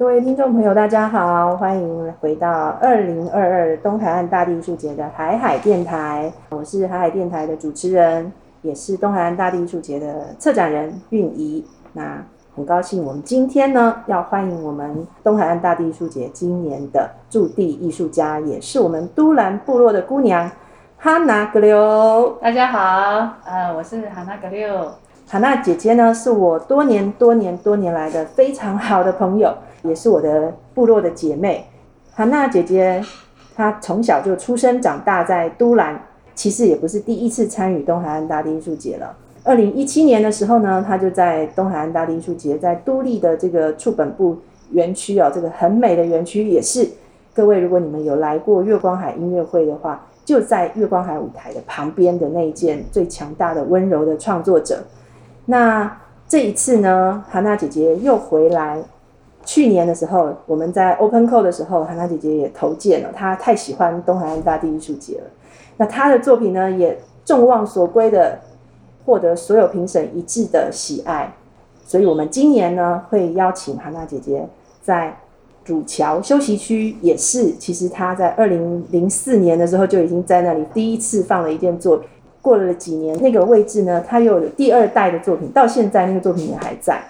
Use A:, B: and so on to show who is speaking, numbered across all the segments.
A: 各位听众朋友，大家好，欢迎回到二零二二东海岸大地艺术节的海海电台。我是海海电台的主持人，也是东海岸大地艺术节的策展人韵仪。那很高兴，我们今天呢要欢迎我们东海岸大地艺术节今年的驻地艺术家，也是我们都兰部落的姑娘哈娜格留。
B: 大家好，呃，我是哈娜格留。
A: 哈娜姐姐呢，是我多年多年多年来的非常好的朋友。也是我的部落的姐妹，韩娜姐姐，她从小就出生长大在都兰，其实也不是第一次参与东海岸大地艺术节了。二零一七年的时候呢，她就在东海岸大地艺术节，在都立的这个处本部园区哦，这个很美的园区，也是各位如果你们有来过月光海音乐会的话，就在月光海舞台的旁边的那一件最强大的温柔的创作者。那这一次呢，韩娜姐姐又回来。去年的时候，我们在 Open Call 的时候，韩娜姐姐也投件了。她太喜欢东海岸大地艺术节了。那她的作品呢，也众望所归的获得所有评审一致的喜爱。所以，我们今年呢，会邀请韩娜姐姐在主桥休息区，也是其实她在二零零四年的时候就已经在那里第一次放了一件作品。过了几年，那个位置呢，她又有第二代的作品，到现在那个作品也还在。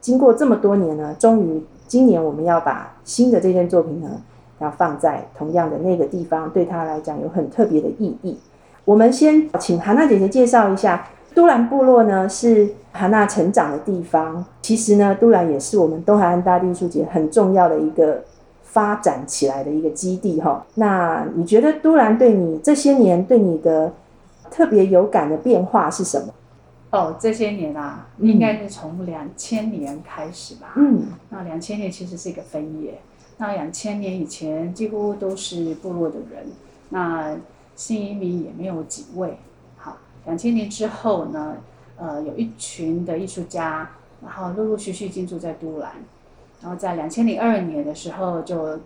A: 经过这么多年呢，终于今年我们要把新的这件作品呢，要放在同样的那个地方，对他来讲有很特别的意义。我们先请韩娜姐姐介绍一下，都兰部落呢是韩娜成长的地方。其实呢，都兰也是我们东海岸大地艺术节很重要的一个发展起来的一个基地哈。那你觉得都兰对你这些年对你的特别有感的变化是什么？
B: 哦，这些年啊，应该是从两千年开始吧。嗯，那两千年其实是一个分野。那两千年以前几乎都是部落的人，那新移民也没有几位。好，两千年之后呢，呃，有一群的艺术家，然后陆陆续续进驻在都兰，然后在两千零二年的时候就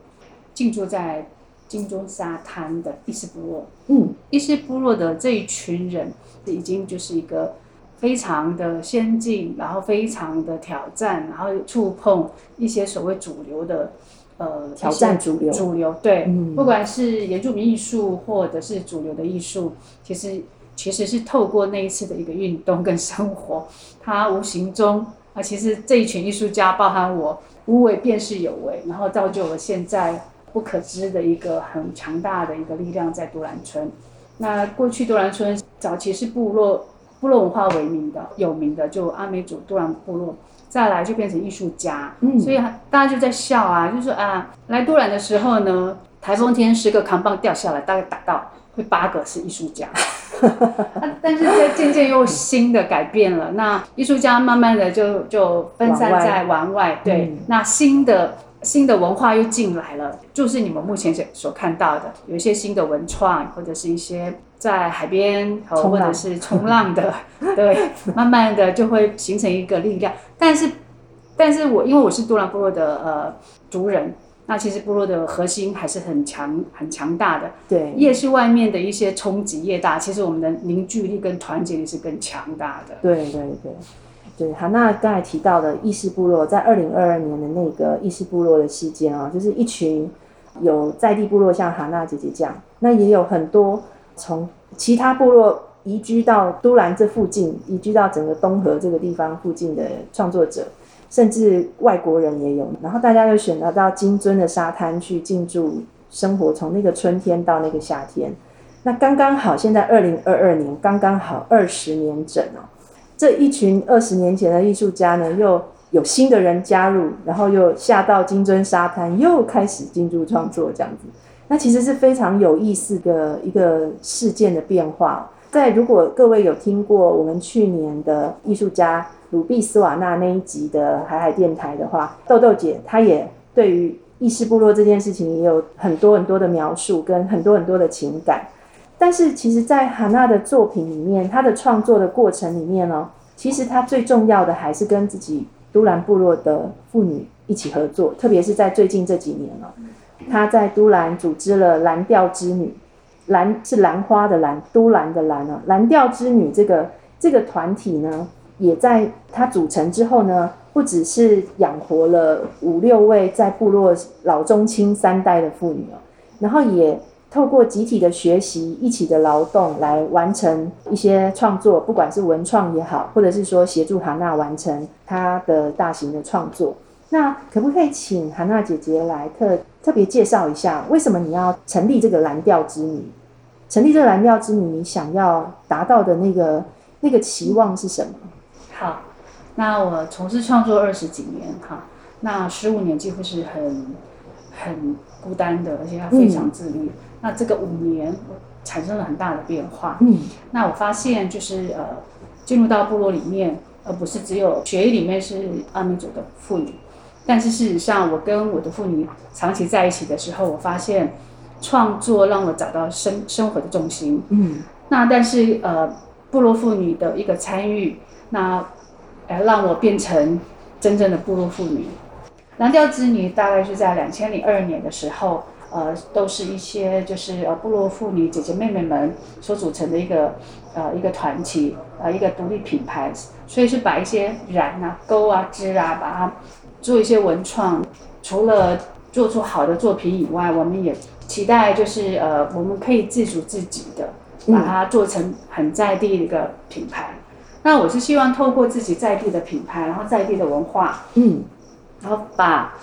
B: 进驻在金钟沙滩的伊斯部落。嗯，伊斯部落的这一群人已经就是一个。非常的先进，然后非常的挑战，然后触碰一些所谓主流的，
A: 呃，挑战主流，
B: 主流对，不管是原住民艺术或者是主流的艺术，其实其实是透过那一次的一个运动跟生活，它无形中啊，其实这一群艺术家，包含我，无为便是有为，然后造就了现在不可知的一个很强大的一个力量在杜兰村。那过去杜兰村早期是部落。部落文化为名的有名的就阿美族杜兰部落，再来就变成艺术家，嗯，所以大家就在笑啊，就说啊，来杜兰的时候呢，台风天十个扛棒掉下来，大概打到会八个是艺术家，但是在渐渐又新的改变了，那艺术家慢慢的就就分散在玩外，对，那新的。新的文化又进来了，就是你们目前所所看到的，有一些新的文创，或者是一些在海边或者是冲浪的，对，慢慢的就会形成一个力量。但是，但是我因为我是多兰部落的呃族人，那其实部落的核心还是很强很强大的。
A: 对，
B: 越是外面的一些冲击越大，其实我们的凝聚力跟团结力是更强大的。
A: 对对对。对，好，那刚才提到的意识部落，在二零二二年的那个意识部落的事件啊，就是一群有在地部落，像哈娜姐姐这样，那也有很多从其他部落移居到都兰这附近，移居到整个东河这个地方附近的创作者，甚至外国人也有。然后大家就选择到金樽的沙滩去进驻生活，从那个春天到那个夏天，那刚刚好，现在二零二二年刚刚好二十年整哦。这一群二十年前的艺术家呢，又有新的人加入，然后又下到金樽沙滩，又开始进驻创作这样子。那其实是非常有意思的一个事件的变化。在如果各位有听过我们去年的艺术家鲁比斯瓦纳那一集的海海电台的话，豆豆姐她也对于意识部落这件事情也有很多很多的描述，跟很多很多的情感。但是，其实，在哈娜的作品里面，她的创作的过程里面呢，其实她最重要的还是跟自己都兰部落的妇女一起合作，特别是在最近这几年了，她在都兰组织了蓝调之女，蓝是兰花的蓝，都兰的兰啊，蓝调之女这个这个团体呢，也在它组成之后呢，不只是养活了五六位在部落老中青三代的妇女哦，然后也透过集体的学习、一起的劳动来完成一些创作，不管是文创也好，或者是说协助韩娜完成她的大型的创作。那可不可以请韩娜姐姐来特特别介绍一下，为什么你要成立这个蓝调之女？成立这个蓝调之女，你想要达到的那个那个期望是什么？
B: 好，那我从事创作二十几年哈，那十五年几乎是很很孤单的，而且要非常自律。那这个五年产生了很大的变化。
A: 嗯，
B: 那我发现就是呃，进入到部落里面，而不是只有血液里面是阿美族的妇女，但是事实上，我跟我的妇女长期在一起的时候，我发现创作让我找到生生活的重心。
A: 嗯
B: 那但是呃，部落妇女的一个参与，那呃让我变成真正的部落妇女。蓝调之女大概是在两千零二年的时候，呃，都是一些就是呃部落妇女姐姐妹妹们所组成的一个呃一个团体，呃一个独立品牌，所以是把一些染啊、钩啊、织啊，把它做一些文创。除了做出好的作品以外，我们也期待就是呃我们可以自主自己的。把它做成很在地的一个品牌。那我是希望透过自己在地的品牌，然后在地的文化，
A: 嗯
B: 然后把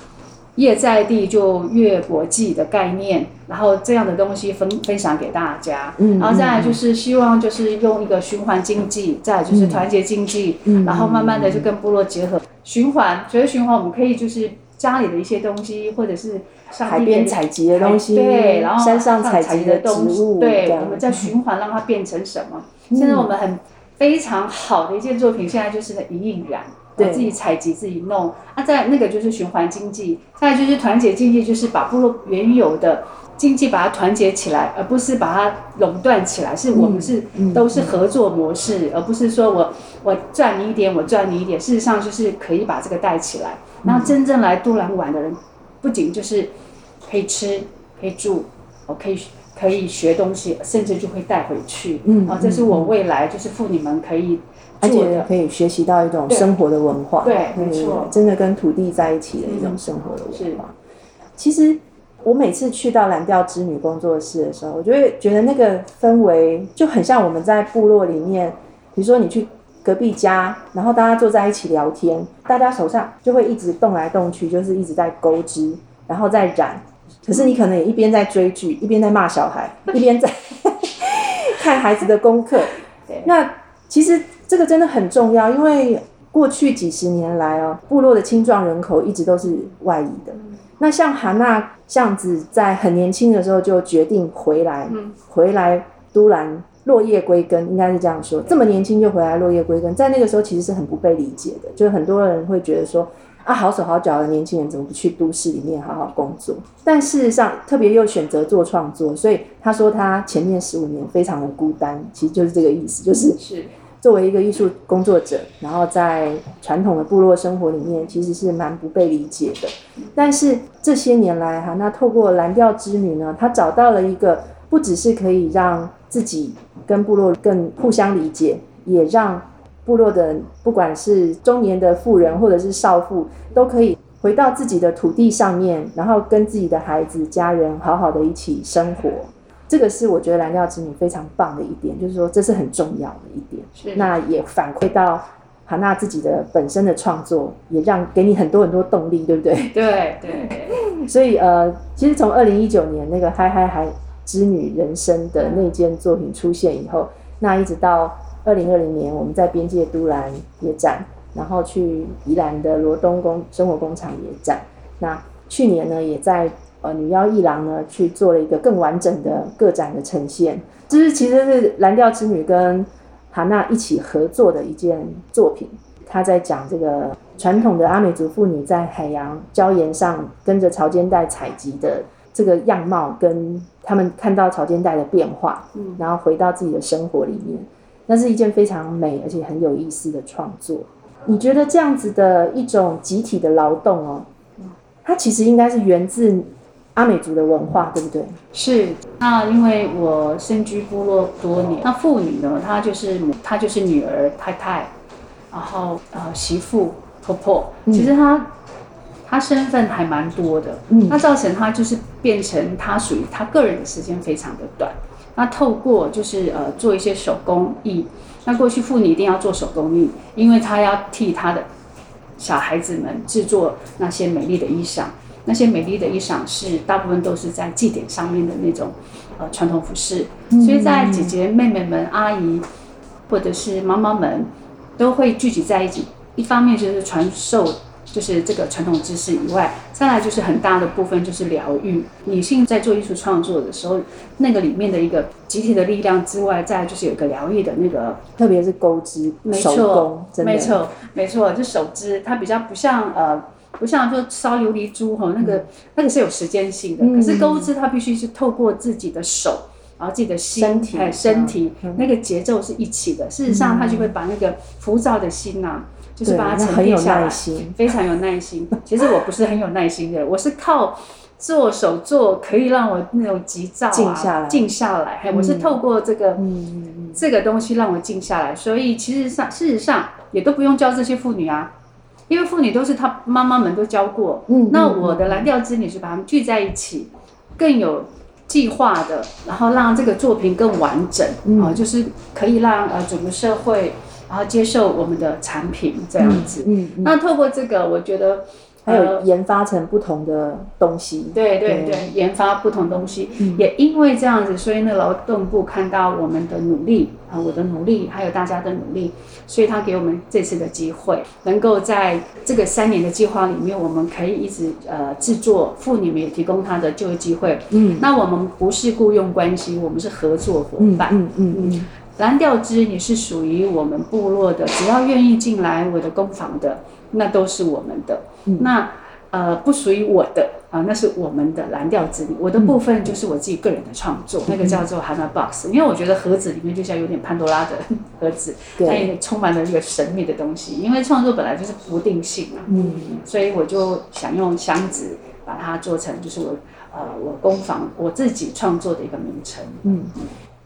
B: 越在地就越国际的概念，然后这样的东西分分享给大家。
A: 嗯
B: 然后再来就是希望就是用一个循环经济，再来就是团结经济，
A: 嗯
B: 然后慢慢的就跟部落结合循环。所以循环我们可以就是家里的一些东西，或者是上
A: 海边采集的东西，
B: 对，然后
A: 山上采
B: 采
A: 集的植
B: 东西
A: 物，
B: 对，我们在循环让它变成什么？
A: 嗯
B: 现在我们很非常好的一件作品，现在就是一印染，
A: 对
B: 自己采集自己弄。啊，在那个就是循环经济，再就是团结经济，就是把部落原有的经济把它团结起来，而不是把它垄断起来。是我们是、
A: 嗯
B: 都是合作模式，而不是说我我赚你一点，我赚你一点。事实上就是可以把这个带起来，然后真正来都兰玩的人，不仅就是可以吃，可以住，我可以可以学东西，甚至就会带回去。
A: 嗯
B: 啊，这是我未来就是妇女们可以
A: 而。且可以学习到一种生活的文化，
B: 对没错
A: 真的跟土地在一起的一种生活的文化。其实我每次去到蓝调织女工作室的时候，我就会觉得那个氛围就很像我们在部落里面，比如说你去隔壁家，然后大家坐在一起聊天，大家手上就会一直动来动去，就是一直在钩织，然后再染。可是你可能也一边在追剧，一边在骂小孩，一边在 看孩子的功课。那其实这个真的很重要，因为过去几十年来哦，部落的青壮人口一直都是外移的。那像韩娜这样子，在很年轻的时候就决定回来，
B: 嗯
A: 回来都兰落叶归根，应该是这样说。这么年轻就回来落叶归根，在那个时候其实是很不被理解的，就是很多人会觉得说。啊，好手好脚的年轻人怎么不去都市里面好好工作？但事实上，特别又选择做创作，所以他说他前面十五年非常的孤单，其实就是这个意思，就是
B: 是
A: 作为一个艺术工作者，然后在传统的部落生活里面，其实是蛮不被理解的。但是这些年来哈，那透过蓝调之女呢，她找到了一个不只是可以让自己跟部落更互相理解，也让部落的不管是中年的妇人或者是少妇，都可以回到自己的土地上面，然后跟自己的孩子、家人好好的一起生活。这个是我觉得蓝调织女非常棒的一点，就是说这是很重要的一点。
B: 是
A: 那也反馈到哈娜自己的本身的创作，也让给你很多很多动力，对不对？
B: 对对
A: 所以呃，其实从二零一九年那个《嗨嗨嗨织女人生》的那件作品出现以后，那一直到二零二零年，我们在边界都兰也展，然后去宜兰的罗东工生活工厂也展。那去年呢，也在呃女妖一郎呢去做了一个更完整的个展的呈现，这是其实是蓝调之女跟哈娜一起合作的一件作品。她在讲这个传统的阿美族妇女在海洋礁岩上跟着潮间带采集的这个样貌，跟他们看到潮间带的变化，
B: 嗯
A: 然后回到自己的生活里面，那是一件非常美而且很有意思的创作。你觉得这样子的一种集体的劳动哦，它其实应该是源自阿美族的文化，对不对？
B: 是。那因为我身居部落多年，那妇女呢，她就是母，她就是女儿、太太。然后呃媳妇、婆婆，其实她她身份还蛮多的，
A: 嗯
B: 那造成她就是变成她属于她个人的时间非常的短。那透过就是呃做一些手工艺，那过去妇女一定要做手工艺，因为她要替她的小孩子们制作那些美丽的衣裳。那些美丽的衣裳是大部分都是在祭典上面的那种呃传统服饰，所以在姐姐妹妹们、阿姨或者是妈妈们都会聚集在一起。一方面就是传授就是这个传统知识以外，再来就是很大的部分就是疗愈。女性在做艺术创作的时候，那个里面的一个集体的力量之外，再来就是有一个疗愈的那个
A: 特别是钩织手
B: 没错没错，没错，就手织，它比较不像呃，不像说烧琉璃珠哈，那个、那个是有时间性的，
A: 嗯
B: 可是钩织它必须是透过自己的手。然后自己的心、
A: 身体
B: 身体、
A: 嗯
B: 那个节奏是一起的。事实上，它就会把那个浮躁的心呐、就是把它沉淀下来，
A: 心，
B: 非常有耐心。其实我不是很有耐心的，我是靠做手做可以让我那种急躁啊
A: 静下来
B: 静下来。嘿我是透过这个、
A: 嗯，
B: 这个东西让我静下来，所以其实上事实上也都不用教这些妇女啊，因为妇女都是她妈妈们都教过。
A: 嗯
B: 那我的蓝调织女是把她们聚在一起，更有计划的，然后让这个作品更完整
A: 嗯
B: 啊、就是可以让呃整个社会然后接受我们的产品这样子。
A: 嗯嗯，
B: 那透过这个，我觉得
A: 还有
B: 呃
A: 研发成不同的东西，
B: 对对
A: 对
B: 对，研发不同东西，
A: 嗯。
B: 也因为这样子，所以那，劳动部看到我们的努力啊、我的努力，还有大家的努力，所以他给我们这次的机会，能够在这个三年的计划里面，我们可以一直呃制作，妇女们也提供她的就业机会。
A: 嗯。
B: 那我们不是雇佣关系，我们是合作伙伴。
A: 嗯嗯嗯嗯。
B: 蓝调织你是属于我们部落的，只要愿意进来我的工坊的，那都是我们的。
A: 嗯
B: 那呃不属于我的啊、那是我们的蓝调之旅。我的部分就是我自己个人的创作，那个叫做 Hana Box，因为我觉得盒子里面就像有点潘多拉的 盒子，它
A: 对，
B: 也充满了这个神秘的东西。因为创作本来就是不定性嘛，
A: 嗯
B: 所以我就想用箱子把它做成就是我呃我工坊我自己创作的一个名称。
A: 嗯。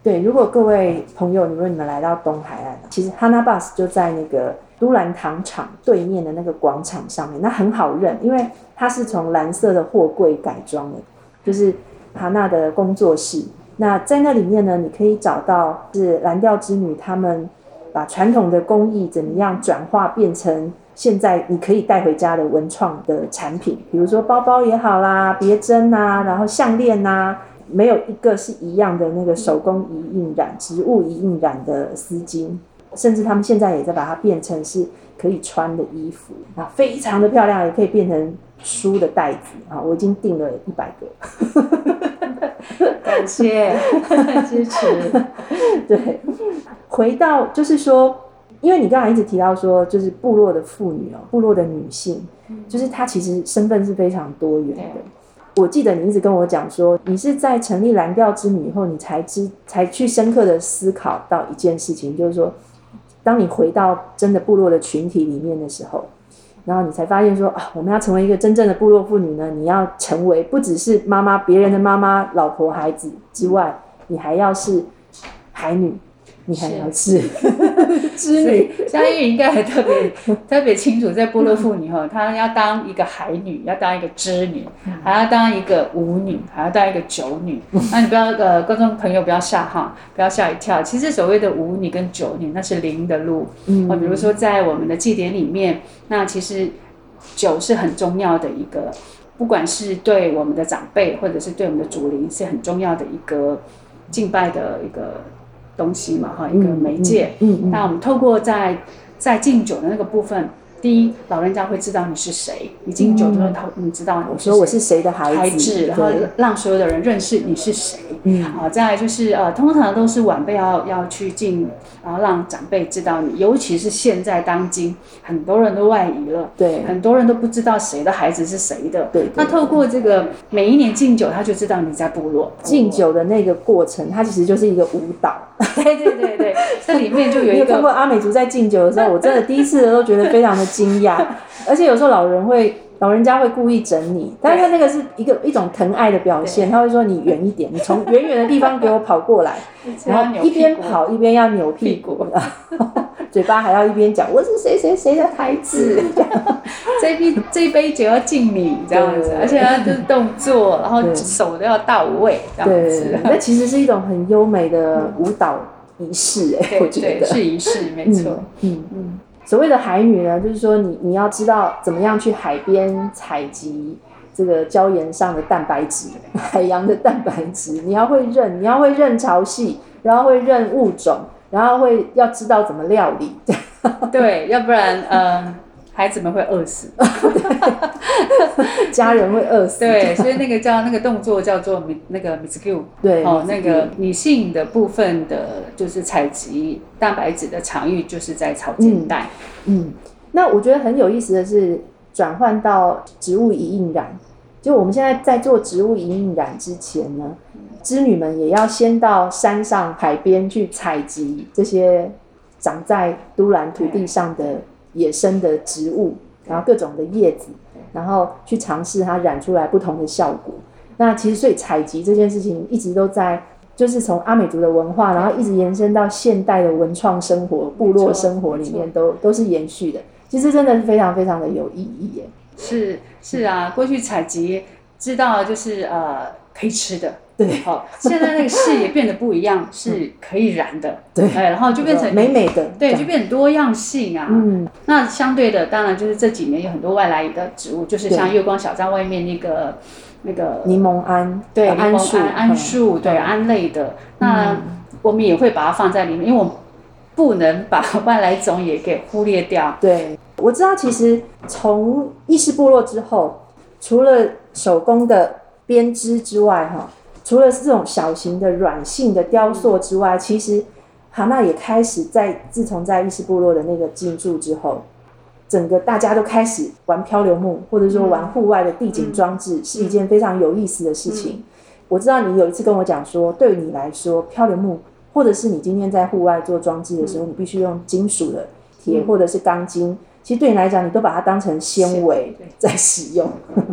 A: 对，如果各位朋友，如果你们来到东海岸，其实 Hana Bus 就在那个都兰糖厂对面的那个广场上面，那很好认，因为它是从蓝色的货柜改装的，就是哈娜的工作室。那在那里面呢，你可以找到是蓝调之女他们把传统的工艺怎么样转化变成现在你可以带回家的文创的产品，比如说包包也好啦，别针啊，然后项链呐、没有一个是一样的那个手工一印染、植物一印染的丝巾，甚至他们现在也在把它变成是可以穿的衣服啊，非常的漂亮，也可以变成书的袋子啊，我已经订了一百个。
B: 感谢 支持。
A: 对，回到就是说，因为你刚才一直提到说，就是部落的妇女哦，部落的女性，就是她其实身份是非常多元的。我记得你一直跟我讲说，你是在成立蓝调之女以后，你才知才去深刻的思考到一件事情，就是说，当你回到真的部落的群体里面的时候，然后你才发现说啊，我们要成为一个真正的部落妇女呢，你要成为不只是妈妈、别人的妈妈、老婆、孩子之外，你还要是海女，你还要是 织女。
B: 相玉应该还特别特别清楚，在部落妇女哈，她要当一个海女，要当一个织女，还要当一个舞女，还要当一个酒女。那你不要呃，观众朋友不要吓哈，不要吓一跳。其实所谓的舞女跟酒女，那是灵的路。
A: 嗯
B: 啊，比如说在我们的祭典里面，那其实酒是很重要的一个，不管是对我们的长辈，或者是对我们的祖灵，是很重要的一个敬拜的一个东西嘛，哈，一个媒介。
A: 嗯嗯
B: 那我们透过在在敬酒的那个部分，第一，老人家会知道你是谁，你敬酒的时候，他你知道你是谁
A: 我说我是谁的孩子，
B: 然后让所有的人认识你是谁。
A: 嗯
B: 好，再来就是呃，通常都是晚辈要要去敬，然后让长辈知道你，尤其是现在当今很多人都外移了，
A: 对
B: 很多人都不知道谁的孩子是谁的。
A: 对对
B: 那透过这个每一年敬酒，他就知道你在部落
A: 敬。酒的那个过程，它其实就是一个舞蹈。
B: 对对对对，这里面就有一
A: 你有看过阿美族在敬酒的时候，我真的第一次都觉得非常的惊讶，而且有时候老人会老人家会故意整你，但是他那个是一个一种疼爱的表现，他会说你远一点，你从远远的地方给我跑过来，然后一边跑一边要扭屁股，嘴巴还要一边讲我是谁谁谁的孩子，
B: 这杯这杯酒要敬你这样子，而且他的动作，然后手都要到位这样子，
A: 那其实是一种很优美的舞蹈仪式哎，我觉得。
B: 是仪式，没错，
A: 嗯嗯。所谓的海女呢，就是说你你要知道怎么样去海边采集这个礁岩上的蛋白质，海洋的蛋白质，你要会认，你要会认潮汐，然后会认物种，然后会要知道怎么料理，
B: 对，要不然呃。孩子们会饿死，
A: 家人会饿死。
B: 对，所以那个叫那个动作叫做那个 m i s c u
A: 对，
B: 哦，那个女性的部分的，就是采集蛋白质的场域，就是在草间带。
A: 嗯，那我觉得很有意思的是，转换到植物遗印染。就我们现在在做植物遗印染之前呢，织女们也要先到山上海边去采集这些长在都兰土地上的。野生的植物，然后各种的叶子，然后去尝试它染出来不同的效果。那其实所以采集这件事情一直都在，就是从阿美族的文化，然后一直延伸到现代的文创生活、部落生活里面，都都是延续的。其实真的是非常非常的有意义耶。
B: 是是啊，过去采集知道就是呃可以吃的。
A: 对，
B: 好，现在那个视野变得不一样，是可以燃的，
A: 对，
B: 哎，然后就变成
A: 美美的，
B: 对，就变多样性啊。嗯，那相对的，当然就是这几年有很多外来的植物，就是像月光小站外面那个那个
A: 柠檬桉，
B: 对，
A: 桉树，
B: 桉树，对，桉类的。那我们也会把它放在里面，因为我们不能把外来种也给忽略掉。
A: 对，我知道，其实从意识部落之后，除了手工的编织之外，哈。除了是这种小型的软性的雕塑之外，其实哈娜也开始在自从在意识部落的那个进驻之后，整个大家都开始玩漂流木，或者说玩户外的地景装置，是一件非常有意思的事情。我知道你有一次跟我讲说，对你来说漂流木，或者是你今天在户外做装置的时候，你必须用金属的铁或者是钢筋，其实对你来讲，你都把它当成纤维在使用。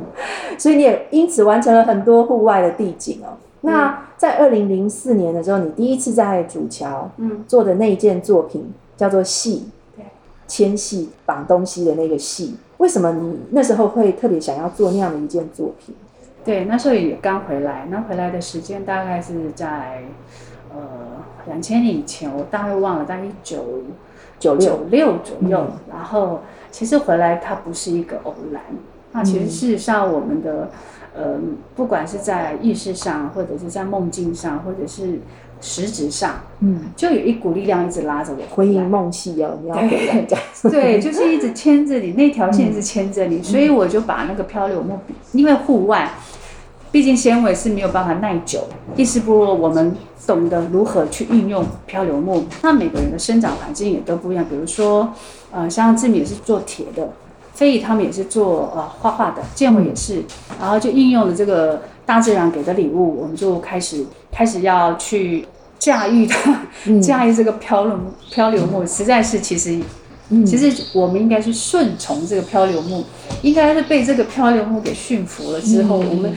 A: 所以你也因此完成了很多户外的地景哦。那在二零零四年的时候，你第一次在主桥嗯做的那件作品叫做戏，对牵戏绑东西的那个戏。为什么你那时候会特别想要做那样的一件作品？
B: 对，那时候也刚回来，那回来的时间大概是在呃两千年以前，我大概忘了，大概一九
A: 九六
B: 九六左右。然后其实回来它不是一个偶然。那其实事实上，我们的呃，不管是在意识上，或者是在梦境上，或者是实质上，嗯，就有一股力量一直拉着我
A: 回应梦系要，你要回来讲，
B: 对，就是一直牵着你，那条线是牵着你，所以我就把那个漂流木，因为户外，毕竟纤维是没有办法耐久，意识不如我们懂得如何去运用漂流木，那每个人的生长环境也都不一样，比如说，呃，像志敏是做铁的。非遗他们也是做呃画画的，建伟也是，然后就应用了这个大自然给的礼物，我们就开始开始要去驾驭它，驾驭这个漂流漂流木，实在是其实其实我们应该是顺从这个漂流木，应该是被这个漂流木给驯服了之后，我们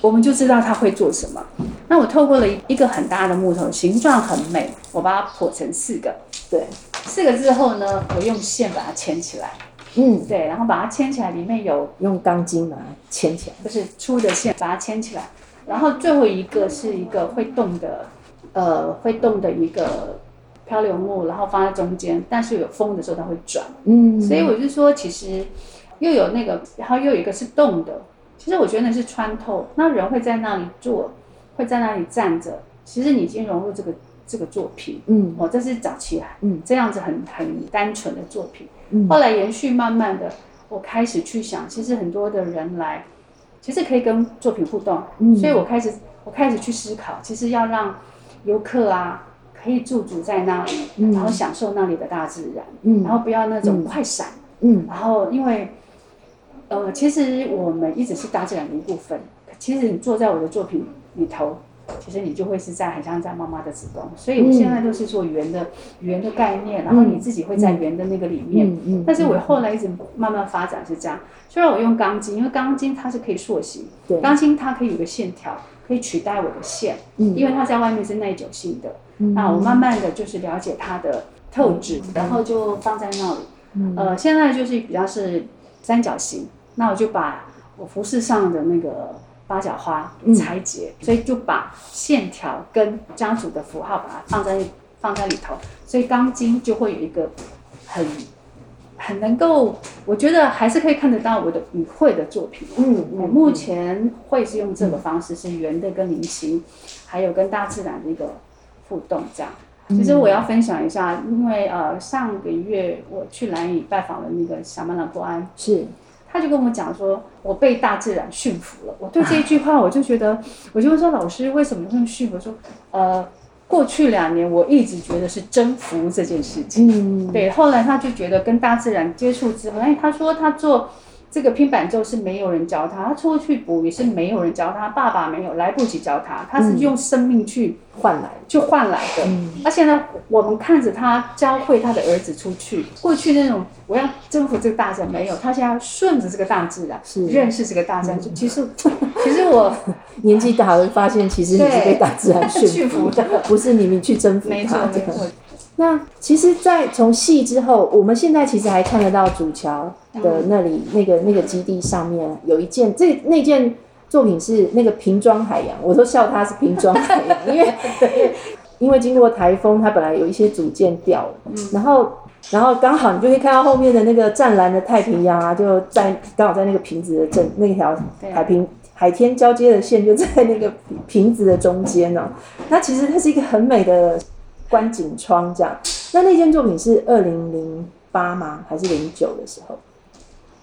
B: 我们就知道它会做什么。那我透过了一个很大的木头，形状很美，我把它剖成四个，
A: 对，
B: 四个之后呢，我用线把它牵起来。嗯，对，然后把它牵起来，里面有
A: 用钢筋把它牵起来，
B: 不是粗的线把它牵起来。然后最后一个是一个会动的，呃，会动的一个漂流木，然后放在中间，但是有风的时候它会转。嗯，所以我就说，其实又有那个，然后又有一个是动的。其实我觉得那是穿透，那人会在那里坐，会在那里站着。其实你已经融入这个这个作品。嗯，哦，这是早期啊，嗯，这样子很很单纯的作品。后来延续，慢慢的，我开始去想，其实很多的人来，其实可以跟作品互动，所以我开始，我开始去思考，其实要让游客啊，可以驻足在那里，然后享受那里的大自然，然后不要那种快闪，然后因为，呃，其实我们一直是大自然的一部分，其实你坐在我的作品里头，其实你就会是在很像在妈妈的子宫。所以我现在都是做圆的圆的概念，然后你自己会在圆的那个里面。
A: 嗯嗯
B: 但是我后来一直慢慢发展是这样，虽然我用钢筋，因为钢筋它是可以塑形，钢筋它可以有个线条，可以取代我的线，
A: 嗯
B: 因为它在外面是耐久性的。那我慢慢的就是了解它的特质，然后就放在那里。
A: 嗯
B: 呃，现在就是比较是三角形，那我就把我服饰上的那个八角花
A: 嗯。
B: 拆解，所以就把线条跟家族的符号把它放在放在里头，所以钢筋就会有一个很很能够，我觉得还是可以看得到我的语汇的作品。
A: 嗯
B: 我目前会是用这个方式，是圆的跟菱形，还有跟大自然的一个互动这样。其实我要分享一下，因为呃上个月我去兰屿拜访了那个小曼朗波安，
A: 是
B: 他就跟我讲说，我被大自然驯服了。我对这一句话，我就觉得，我就说老师为什么这么驯服？说呃，过去两年我一直觉得是征服这件事情。
A: 嗯
B: 对，后来他就觉得跟大自然接触之后，哎，他说他做这个拼板奏是没有人教他，他出去补也是没有人教他，爸爸没有来不及教他，他是用生命去
A: 换来
B: 去换来的。而且呢，我们看着他教会他的儿子出去，过去那种我要征服这个大自然没有，他现在要顺着这个大自然，
A: 是
B: 认识这个大自然。其实，其实我
A: 年纪大了，会发现其实你是被大自然驯
B: 驯服的，
A: 不是你们去征服
B: 没错。没错。
A: 那其实，在从戏之后，我们现在其实还看得到主桥的那里、那个那个基地上面有一件，这那件作品是那个瓶装海洋，我都笑它是瓶装海洋，因为 因为经过台风，它本来有一些组件掉了，然后然后刚好你就可以看到后面的那个湛蓝的太平洋啊，就在刚好在那个瓶子的正那条海平。海天交接的线就在那个瓶子的中间呢、它其实它是一个很美的观景窗这样。那那件作品是二零零八吗？还是零九的时候？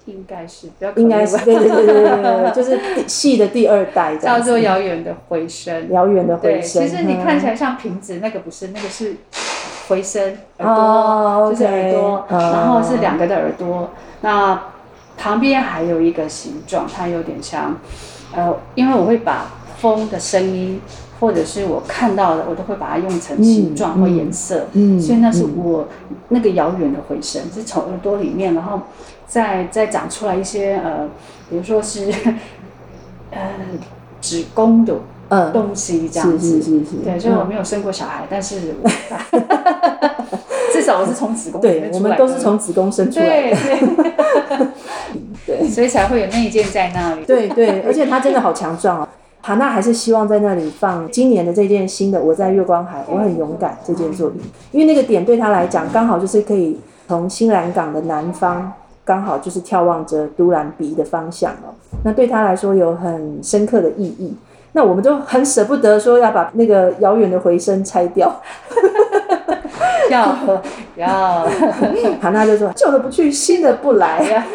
B: 应该是，不要
A: 应该是对对对对对对，就是第戏的第二代。
B: 叫做遥远的回声。
A: 遥远的，回声。
B: 其实你
A: 嗯
B: 看起来像瓶子，那个不是，那个是回声，耳朵、
A: 哦
B: 就是耳朵然后是两个的耳朵，那旁边还有一个形状，它有点像，呃，因为我会把风的声音。或者是我看到的，我都会把它用成形状或颜色，
A: 嗯
B: 所以那是我那个遥远的回声，是从耳朵里面，然后再再长出来一些呃，比如说是 呃子宫的
A: 嗯，
B: 东西这样
A: 是
B: 子。
A: 是是是，
B: 对，所以我
A: 嗯
B: 没有生过小孩，但是我 至少我是从子宫
A: 对。我们都是从子宫生出来的。
B: 对，
A: 对
B: 所以才会有内件在那里。
A: 对对，而且它真的好强壮哦。哈娜还是希望在那里放今年的这件新的《我在月光海，我很勇敢》这件作品，因为那个点对他来讲刚好就是可以从新兰港的南方，刚好就是眺望着都兰鼻的方向哦。那对他来说有很深刻的意义。那我们都很舍不得说要把那个遥远的回声拆掉，
B: 要要
A: 哈娜就说旧的不去，新的不来，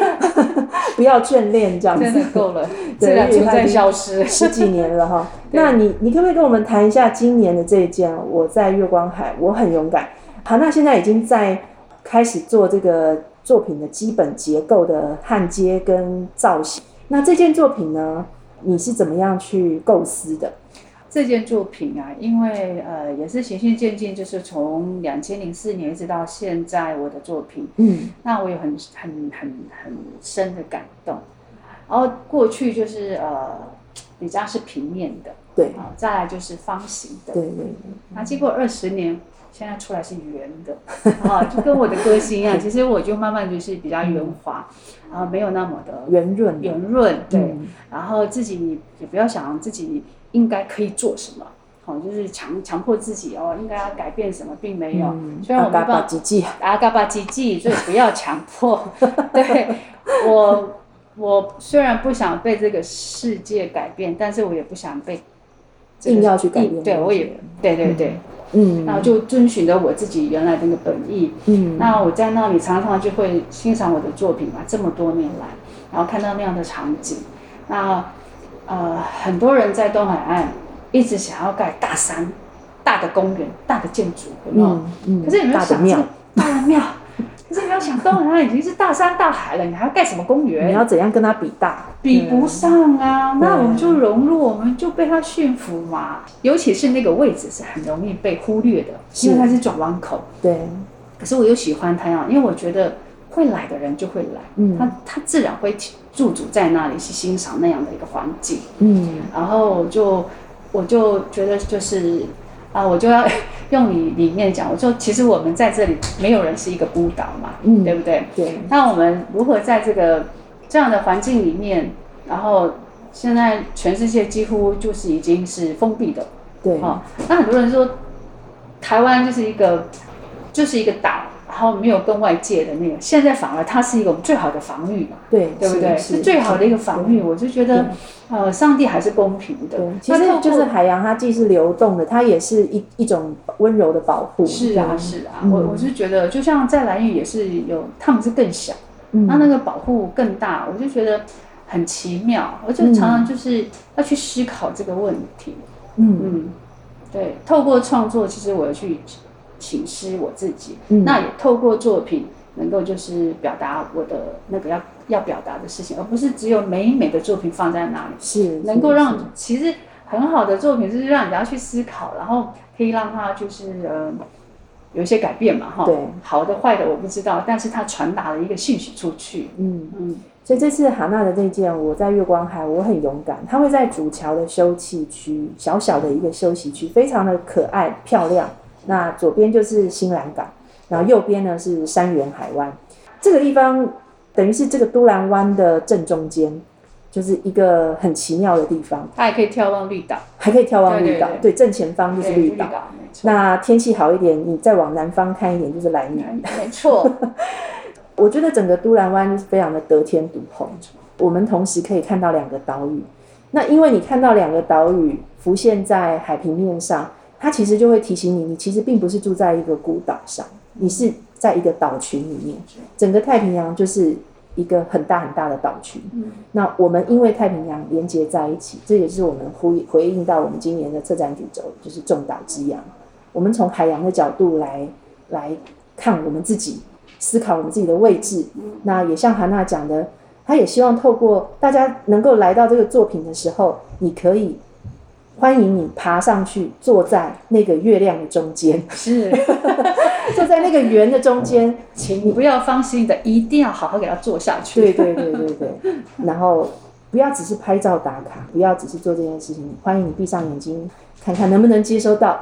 A: 不要眷恋这样
B: 真
A: 子。
B: 的够了，
A: 对
B: 自然存在消失。
A: 十几年了哈。那你你可不可以跟我们谈一下今年的这一件？我在月光海，我很勇敢。好，那现在已经在开始做这个作品的基本结构的焊接跟造型。那这件作品呢，你是怎么样去构思的？
B: 这件作品啊，因为呃也是循序渐进，就是从两千零四年一直到现在我的作品，
A: 嗯。
B: 那我有很很很很深的感动。然后过去就是呃比较是平面的，
A: 对。
B: 啊，再来就是方形的，
A: 对对，
B: 那经过二十年，现在出来是圆的，啊，就跟我的个性一样，其实我就慢慢就是比较圆滑，然后没有那么的
A: 圆润的。
B: 圆润，对，
A: 嗯。
B: 然后自己也不要想自己应该可以做什么，好，就是强强迫自己哦，应该要改变什么，并没有。
A: 嗯，
B: 虽然我没
A: 阿嘎
B: 办法
A: 巴吉吉，
B: 阿嘎巴唧唧，所以不要强迫。对我，我虽然不想被这个世界改变，但是我也不想被这个
A: 硬要去改变
B: 对，我也对对对，
A: 嗯，
B: 然后就遵循着我自己原来的那个本意。
A: 嗯。
B: 那我在那里常常就会欣赏我的作品嘛，这么多年来，然后看到那样的场景，那呃很多人在东海岸一直想要盖大山、大的公园、大的建筑，有没有？
A: 嗯嗯，
B: 可是有没有想这个大的庙？可是有没要想，东海岸已经是大山大海了，你还要盖什么公园？
A: 你要怎样跟它比大？
B: 比不上啊，那我们就融入，我们就被它驯服嘛。尤其是那个位置是很容易被忽略的，因为它是转弯口。
A: 对，
B: 可是我又喜欢它呀，因为我觉得会来的人就会来，
A: 嗯。
B: 他他自然会驻足在那里去欣赏那样的一个环境。
A: 嗯，
B: 然后我就我就觉得就是啊，我就要 用你里面讲，我说其实我们在这里没有人是一个孤岛嘛，
A: 嗯。
B: 对不对？
A: 对，
B: 那我们如何在这个这样的环境里面，然后现在全世界几乎就是已经是封闭的，
A: 对，
B: 哦，那很多人说台湾就是一个就是一个岛，然后没有跟外界的那个，现在反而它是一个我们最好的防御嘛，
A: 对，
B: 对不对？
A: 是
B: 是最好的一个防御，我就觉得呃，上帝还是公平的
A: 对，，其实就是海洋，它既是流动的，它也是一一种温柔的保护。
B: 是啊是啊，
A: 嗯
B: 我我是觉得，就像在蓝屿也是有，他们是更小。
A: 嗯
B: 那那个保护更大，我就觉得很奇妙。我就常常就是要去思考这个问题。
A: 嗯
B: 嗯，对，透过创作，其实我有去请示我自己，
A: 嗯
B: 那也透过作品能够就是表达我的那个要要表达的事情，而不是只有美美的作品放在那里，
A: 是
B: 能够让其实很好的作品就是让人家去思考，然后可以让他就是呃。有一些改变嘛，哈，
A: 对，
B: 好的坏的我不知道，但是他传达了一个信息出去，
A: 嗯。
B: 嗯，
A: 所以这次哈娜的这件，我在月光海，我很勇敢。它会在主桥的休憩区，小小的一个休息区，非常的可爱漂亮。那左边就是新兰港，然后右边呢是山原海湾。这个地方等于是这个都兰湾的正中间，就是一个很奇妙的地方，
B: 它还可以眺望绿岛，
A: 还可以眺望绿岛。
B: 对对
A: 正前方就是
B: 对
A: 绿岛。，那天气好一点，你再往南方看一点就是蓝屿。
B: 没错，
A: 我觉得整个都兰湾就是非常的得天独厚。我们同时可以看到两个岛屿，那因为你看到两个岛屿浮现在海平面上，它其实就会提醒你，你其实并不是住在一个孤岛上，你是在一个岛群里面。整个太平洋就是一个很大很大的岛群。
B: 嗯
A: 那我们因为太平洋连接在一起，这也是我们呼回应到我们今年的策展主轴，就是众岛之洋。我们从海洋的角度来来看我们自己，思考我们自己的位置。那也像韩娜讲的，她也希望透过大家能够来到这个作品的时候，你可以欢迎你爬上去，坐在那个月亮的中间，
B: 是，
A: 坐在那个圆的中间。
B: 请你不要放心的，一定要好好给它做下去。
A: 对对对对对，然后不要只是拍照打卡，不要只是做这件事情，欢迎你闭上眼睛，看看能不能接收到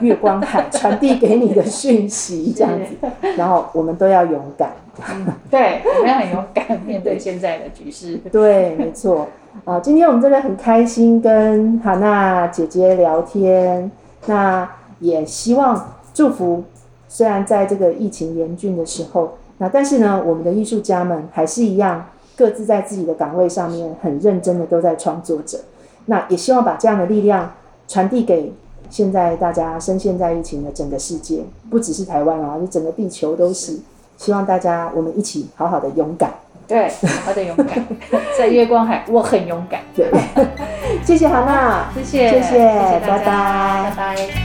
A: 月光海传递给你的讯息，这样子。然后我们都要勇敢，
B: 嗯 对，我们要很勇敢面对现在的局势。
A: 对，没错。啊，今天我们真的很开心跟哈娜姐姐聊天，那也希望祝福，虽然在这个疫情严峻的时候，那但是呢，我们的艺术家们还是一样，各自在自己的岗位上面很认真的都在创作着。那也希望把这样的力量传递给现在大家深陷在疫情的整个世界，不只是台湾啊，就整个地球都是。希望大家我们一起好好的勇敢。
B: 对，好好的勇敢，在月光海，我很勇敢。
A: 对，谢谢哈娜，
B: 谢谢，
A: 谢谢拜拜
B: 拜拜。